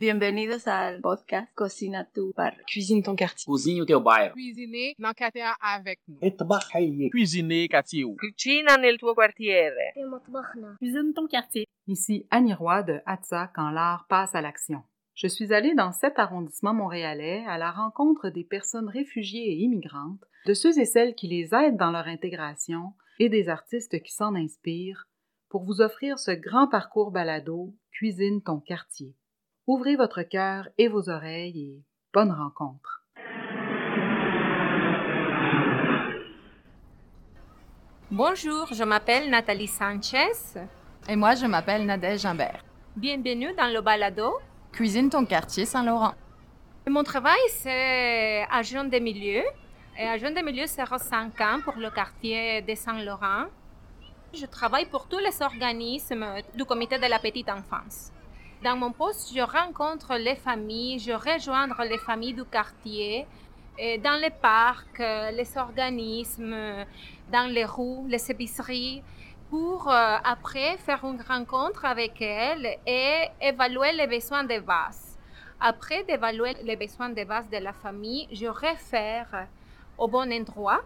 Bienvenidos al podcast Cocina tu barrio. Cuisine ton quartier. Cuisine o dans quartier avec nous. Cuisiner quartier. Cucina nel tuo. Cuisine ton quartier. Ici Annie Roy de Hatsa quand l'art passe à l'action. Je suis allée dans cet arrondissement montréalais à la rencontre des personnes réfugiées et immigrantes, de ceux et celles qui les aident dans leur intégration et des artistes qui s'en inspirent pour vous offrir ce grand parcours balado Cuisine ton quartier. Ouvrez votre cœur et vos oreilles et bonne rencontre. Bonjour, je m'appelle Nathalie Sanchez. Et moi, je m'appelle Nadège Imbert. Bienvenue dans le balado. Cuisine ton quartier Saint-Laurent. Mon travail, c'est agent de milieu. Et agent de milieu, c'est 5 ans pour le quartier de Saint-Laurent. Je travaille pour tous les organismes du comité de la petite enfance. Dans mon poste, je rencontre les familles, je rejoins les familles du quartier, et dans les parcs, les organismes, dans les rues, les épiceries, pour euh, après faire une rencontre avec elles et évaluer les besoins de base. Après d'évaluer les besoins de base de la famille, je réfère au bon endroit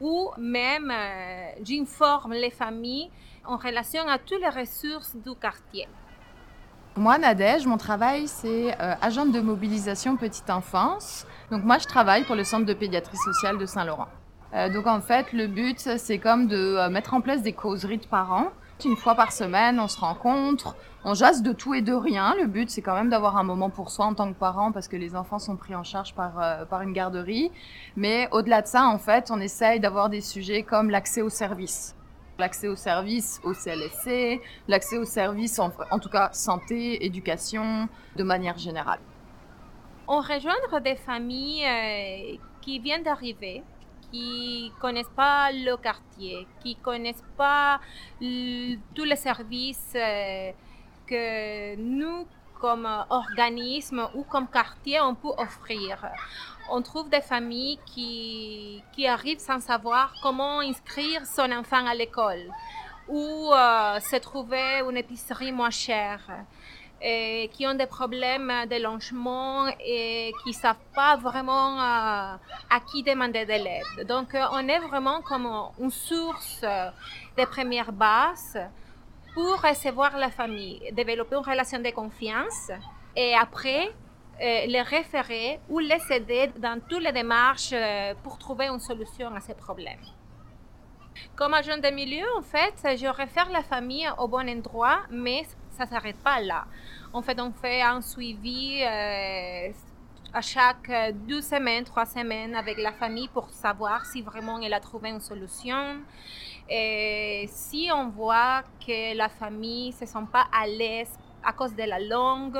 ou même euh, j'informe les familles en relation à toutes les ressources du quartier. Moi, Nadège, mon travail, c'est euh, agente de mobilisation petite enfance. Donc moi, je travaille pour le centre de pédiatrie sociale de Saint-Laurent. Euh, donc en fait, le but, c'est comme de euh, mettre en place des causeries de parents. Une fois par semaine, on se rencontre, on jase de tout et de rien. Le but, c'est quand même d'avoir un moment pour soi en tant que parent parce que les enfants sont pris en charge par, euh, par une garderie. Mais au-delà de ça, en fait, on essaye d'avoir des sujets comme l'accès aux services. L'accès aux services au CLSC, l'accès aux services, en, tout cas santé, éducation, de manière générale. On rejoindre des familles euh, qui viennent d'arriver, qui connaissent pas le quartier, qui connaissent pas tous les services euh, que nous, comme organisme ou comme quartier, on peut offrir. On trouve des familles qui, qui arrivent sans savoir comment inscrire son enfant à l'école ou euh, se trouver une épicerie moins chère et qui ont des problèmes de logement et qui ne savent pas vraiment euh, à qui demander de l'aide. Donc, euh, on est vraiment comme une source de première base pour recevoir la famille, développer une relation de confiance et après les référer ou les aider dans toutes les démarches euh, pour trouver une solution à ces problèmes. Comme agent de milieu, en fait, je réfère la famille au bon endroit, mais ça ne s'arrête pas là. En fait, on fait un suivi euh, à chaque euh, deux semaines, trois semaines avec la famille pour savoir si vraiment elle a trouvé une solution. Et si on voit que la famille ne se sent pas à l'aise à cause de la langue,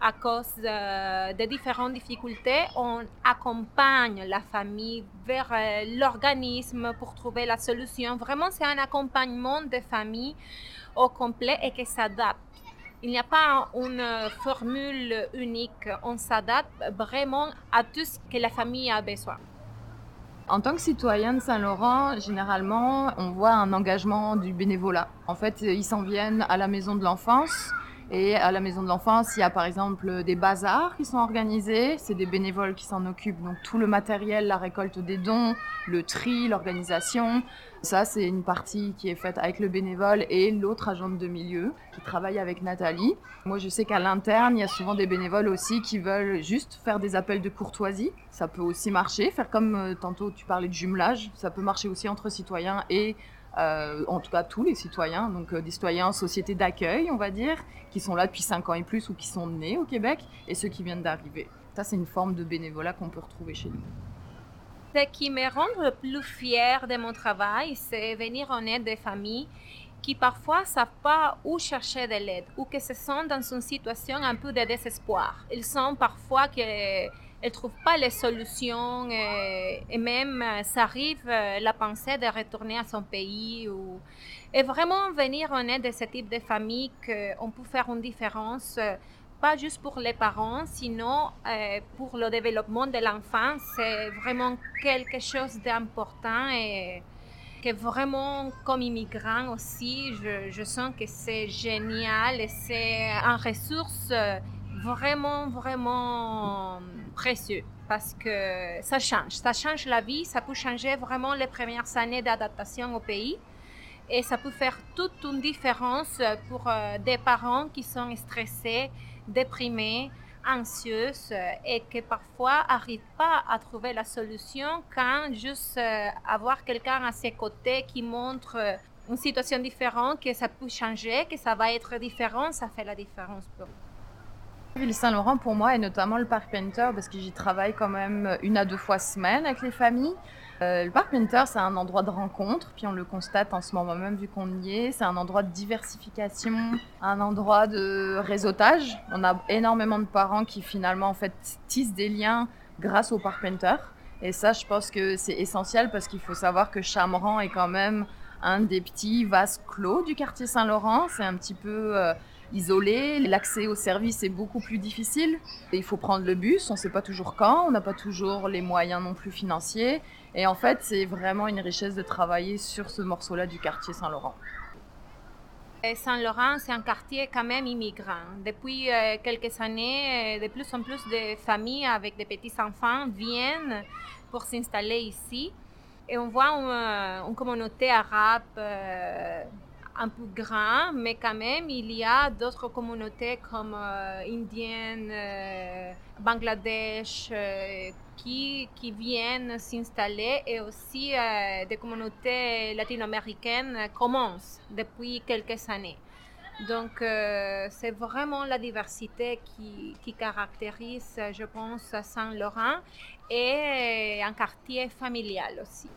à cause euh, de différentes difficultés, on accompagne la famille vers euh, l'organisme pour trouver la solution. Vraiment, c'est un accompagnement de famille au complet et qui s'adapte. Il n'y a pas une formule unique. On s'adapte vraiment à tout ce que la famille a besoin. En tant que citoyen de Saint-Laurent, généralement, on voit un engagement du bénévolat. En fait, ils s'en viennent à la maison de l'enfance. Et à la maison de l'enfance, il y a par exemple des bazars qui sont organisés. C'est des bénévoles qui s'en occupent. Donc tout le matériel, la récolte des dons, le tri, l'organisation. Ça, c'est une partie qui est faite avec le bénévole et l'autre agente de milieu qui travaille avec Nathalie. Moi, je sais qu'à l'interne, il y a souvent des bénévoles aussi qui veulent juste faire des appels de courtoisie. Ça peut aussi marcher. Faire comme euh, tantôt tu parlais de jumelage. Ça peut marcher aussi entre citoyens et euh, en tout cas tous les citoyens, donc euh, des citoyens en société d'accueil, on va dire, qui sont là depuis 5 ans et plus ou qui sont nés au Québec, et ceux qui viennent d'arriver. Ça, c'est une forme de bénévolat qu'on peut retrouver chez nous. Ce qui me rend le plus fière de mon travail, c'est venir en aide des familles qui parfois ne savent pas où chercher de l'aide ou qui se sentent dans une situation un peu de désespoir. Ils sont parfois que elles ne trouvent pas les solutions et, et même euh, ça arrive euh, la pensée de retourner à son pays. Ou... Et vraiment venir en aide de ce type de famille qu'on peut faire une différence, euh, pas juste pour les parents, sinon euh, pour le développement de l'enfant. C'est vraiment quelque chose d'important et que vraiment comme immigrant aussi, je, je sens que c'est génial et c'est une ressource vraiment, vraiment précieux parce que ça change. Ça change la vie, ça peut changer vraiment les premières années d'adaptation au pays. Et ça peut faire toute une différence pour euh, des parents qui sont stressés, déprimés, anxieux et qui parfois n'arrivent pas à trouver la solution quand juste euh, avoir quelqu'un à ses côtés qui montre euh, une situation différente, que ça peut changer, que ça va être différent, ça fait la différence pour Ville Saint-Laurent pour moi et notamment le parc Painter parce que j'y travaille quand même une à deux fois semaine avec les familles. Euh, le parc Painter c'est un endroit de rencontre, puis on le constate en ce moment même vu qu'on y est. C'est un endroit de diversification, un endroit de réseautage. On a énormément de parents qui finalement en fait tissent des liens grâce au parc Painter. Et ça je pense que c'est essentiel parce qu'il faut savoir que Chamran est quand même un des petits vases clos du quartier Saint-Laurent. C'est un petit peu... Euh, isolé, l'accès aux services est beaucoup plus difficile. il faut prendre le bus, on ne sait pas toujours quand, on n'a pas toujours les moyens non plus financiers. Et en fait, c'est vraiment une richesse de travailler sur ce morceau-là du quartier Saint-Laurent. Saint-Laurent, c'est un quartier quand même immigrant. Depuis euh, quelques années, euh, de plus en plus de familles avec des petits-enfants viennent pour s'installer ici. Et on voit une, communauté arabe euh, un peu grand, mais quand même, il y a d'autres communautés comme euh, indiennes, euh, Bangladesh, euh, qui, qui, viennent s'installer et aussi des communautés latino-américaines commencent depuis quelques années. Donc, c'est vraiment la diversité qui, qui, caractérise, je pense, Saint-Laurent et un quartier familial aussi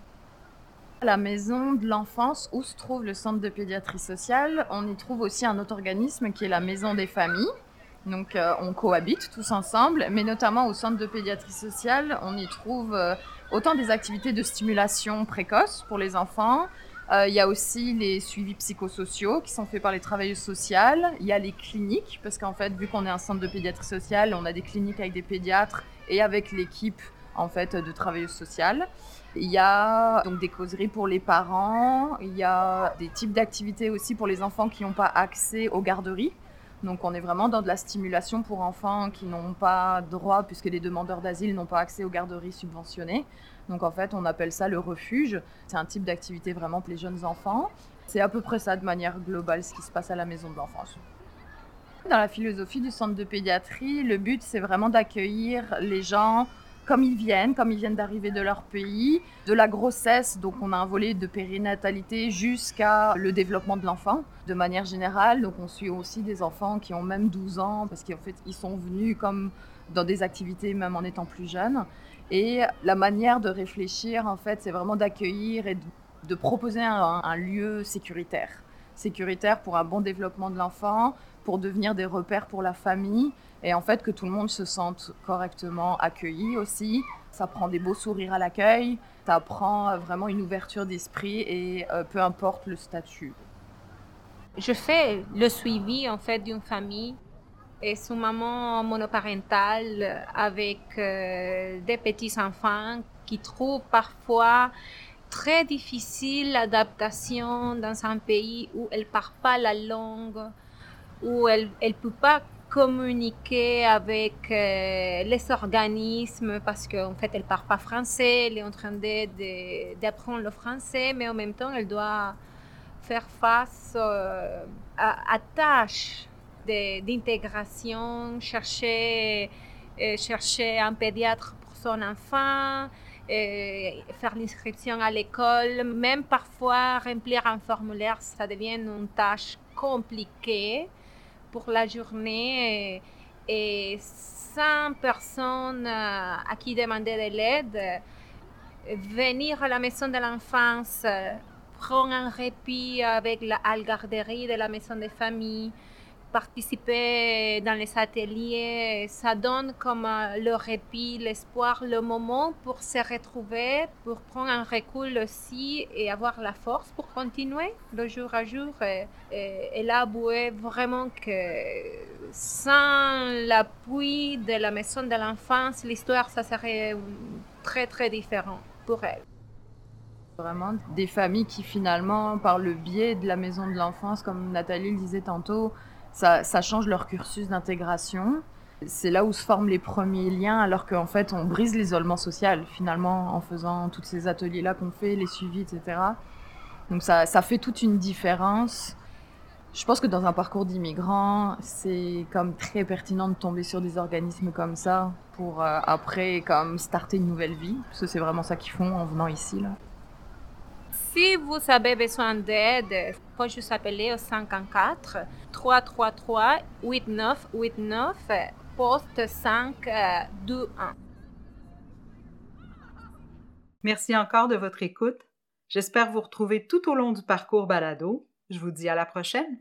la maison de l'enfance où se trouve le centre de pédiatrie sociale, on y trouve aussi un autre organisme qui est la maison des familles. Donc euh, on cohabite tous ensemble, mais notamment au centre de pédiatrie sociale, on y trouve euh, autant des activités de stimulation précoce pour les enfants. Euh, il y a aussi les suivis psychosociaux qui sont faits par les travailleuses sociales. Il y a les cliniques, parce qu'en fait, vu qu'on est un centre de pédiatrie sociale, on a des cliniques avec des pédiatres et avec l'équipe en fait de travailleuses sociales. Il y a donc des causeries pour les parents, il y a des types d'activités aussi pour les enfants qui n'ont pas accès aux garderies. Donc on est vraiment dans de la stimulation pour enfants qui n'ont pas droit, puisque les demandeurs d'asile n'ont pas accès aux garderies subventionnées. Donc en fait, on appelle ça le refuge. C'est un type d'activité vraiment pour les jeunes enfants. C'est à peu près ça de manière globale ce qui se passe à la maison de l'enfance. Dans la philosophie du centre de pédiatrie, le but c'est vraiment d'accueillir les gens comme ils viennent, comme ils viennent d'arriver de leur pays, de la grossesse, donc on a un volet de périnatalité jusqu'à le développement de l'enfant de manière générale. Donc on suit aussi des enfants qui ont même 12 ans parce qu'en fait ils sont venus comme dans des activités même en étant plus jeunes. Et la manière de réfléchir en fait c'est vraiment d'accueillir et de proposer un, un lieu sécuritaire. Sécuritaire pour un bon développement de l'enfant, pour devenir des repères pour la famille et en fait que tout le monde se sente correctement accueilli aussi. Ça prend des beaux sourires à l'accueil, ça prend vraiment une ouverture d'esprit et euh, peu importe le statut. Je fais le suivi en fait d'une famille et son maman monoparentale avec euh, des petits enfants qui trouvent parfois très difficile l'adaptation dans un pays où elle ne parle pas la langue, où elle ne peut pas communiquer avec euh, les organismes parce qu'en fait elle parle pas français, elle est en train d'apprendre le français, mais en même temps elle doit faire face euh, à, tâches d'intégration, chercher, euh, chercher un pédiatre pour son enfant, faire l'inscription à l'école, même parfois remplir un formulaire, ça devient une tâche compliquée pour la journée et, 100 personnes euh, à qui demander de l'aide. Venir à la maison de l'enfance, prendre un répit avec la garderie de la maison de famille, participer dans les ateliers, ça donne comme euh, le répit, l'espoir, le moment pour se retrouver, pour prendre un recul aussi et avoir la force pour continuer de jour à jour. Et, et, là, vraiment que sans l'appui de la maison de l'enfance, l'histoire, ça serait très, très différent pour elle vraiment des familles qui finalement, par le biais de la maison de l'enfance, comme Nathalie le disait tantôt, ça, change leur cursus d'intégration. C'est là où se forment les premiers liens, alors qu'en fait, on brise l'isolement social, finalement, en faisant tous ces ateliers-là qu'on fait, les suivis, etc. Donc ça, fait toute une différence. Je pense que dans un parcours d'immigrant, c'est comme très pertinent de tomber sur des organismes comme ça pour euh, après comme starter une nouvelle vie, parce que c'est vraiment ça qu'ils font en venant ici là. Si vous avez besoin d'aide, faut juste appeler au 54 333 8989 poste 521. Merci encore de votre écoute. J'espère vous retrouver tout au long du parcours balado. Je vous dis à la prochaine.